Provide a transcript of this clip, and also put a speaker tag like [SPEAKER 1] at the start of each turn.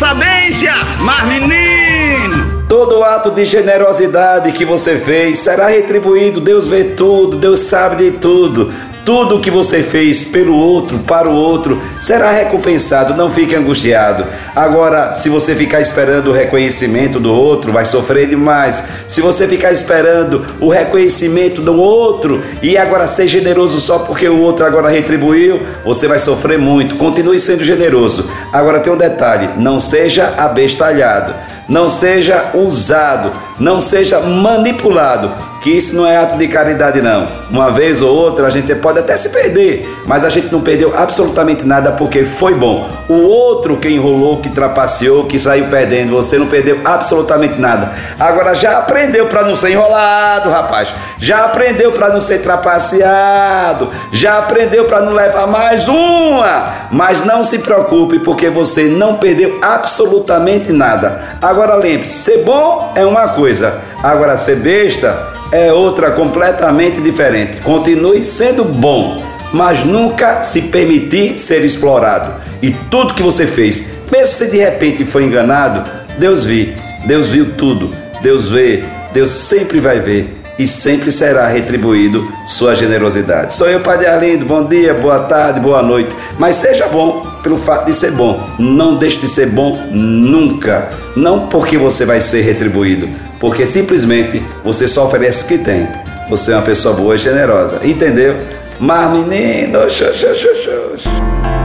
[SPEAKER 1] sabência, mas menino! Todo ato de generosidade que você fez será retribuído. Deus vê tudo, Deus sabe de tudo. Tudo o que você fez pelo outro, para o outro, será recompensado. Não fique angustiado. Agora, se você ficar esperando o reconhecimento do outro, vai sofrer demais. Se você ficar esperando o reconhecimento do outro e agora ser generoso só porque o outro agora retribuiu, você vai sofrer muito. Continue sendo generoso. Agora tem um detalhe: não seja abestalhado não seja usado, não seja manipulado, que isso não é ato de caridade não. Uma vez ou outra a gente pode até se perder, mas a gente não perdeu absolutamente nada porque foi bom. O outro que enrolou, que trapaceou, que saiu perdendo, você não perdeu absolutamente nada. Agora já aprendeu para não ser enrolado, rapaz. Já aprendeu para não ser trapaceado. Já aprendeu para não levar mais uma. Mas não se preocupe porque você não perdeu absolutamente nada. Agora lembre-se, ser bom é uma coisa, agora ser besta é outra completamente diferente. Continue sendo bom, mas nunca se permitir ser explorado. E tudo que você fez, mesmo se de repente foi enganado, Deus viu, Deus viu tudo, Deus vê, Deus sempre vai ver e sempre será retribuído sua generosidade. Sou eu, Padre Arlindo, bom dia, boa tarde, boa noite. Mas seja bom pelo fato de ser bom. Não deixe de ser bom nunca. Não porque você vai ser retribuído, porque simplesmente você só oferece o que tem. Você é uma pessoa boa e generosa. Entendeu? Mas menino, xô, xô, xô.